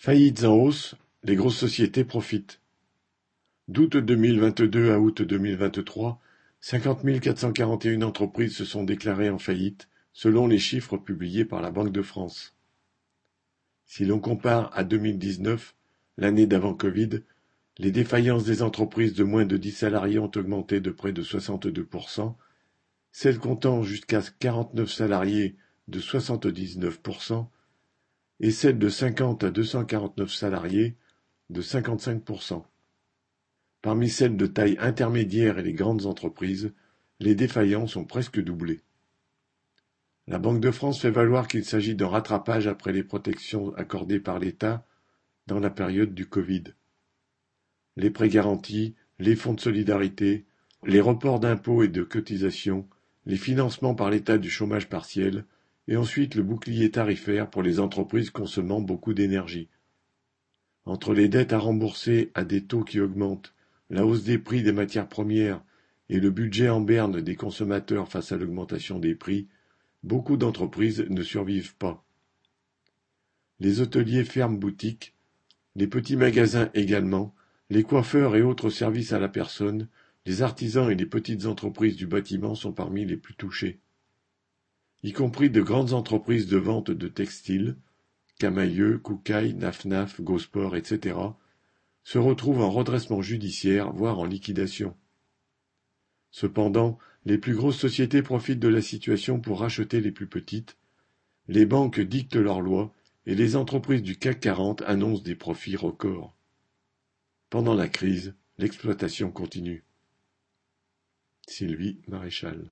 Faillites en hausse, les grosses sociétés profitent. D'août deux mille vingt-deux à août deux mille vingt-trois, cinquante mille quatre cent quarante et une entreprises se sont déclarées en faillite, selon les chiffres publiés par la Banque de France. Si l'on compare à deux mille dix-neuf, l'année d'avant Covid, les défaillances des entreprises de moins de dix salariés ont augmenté de près de soixante-deux celles comptant jusqu'à quarante-neuf salariés de soixante-dix-neuf et celle de cinquante à deux cent quarante-neuf salariés de cinquante-cinq Parmi celles de taille intermédiaire et les grandes entreprises, les défaillances ont presque doublé. La Banque de France fait valoir qu'il s'agit d'un rattrapage après les protections accordées par l'État dans la période du Covid. Les prêts garantis, les fonds de solidarité, les reports d'impôts et de cotisations, les financements par l'État du chômage partiel, et ensuite le bouclier tarifaire pour les entreprises consommant beaucoup d'énergie. Entre les dettes à rembourser à des taux qui augmentent, la hausse des prix des matières premières et le budget en berne des consommateurs face à l'augmentation des prix, beaucoup d'entreprises ne survivent pas. Les hôteliers ferment boutique, les petits magasins également, les coiffeurs et autres services à la personne, les artisans et les petites entreprises du bâtiment sont parmi les plus touchés y compris de grandes entreprises de vente de textiles, Camaïeu, Koukaï, Nafnaf, Gosport, etc., se retrouvent en redressement judiciaire, voire en liquidation. Cependant, les plus grosses sociétés profitent de la situation pour racheter les plus petites, les banques dictent leurs lois et les entreprises du CAC 40 annoncent des profits records. Pendant la crise, l'exploitation continue. Sylvie Maréchal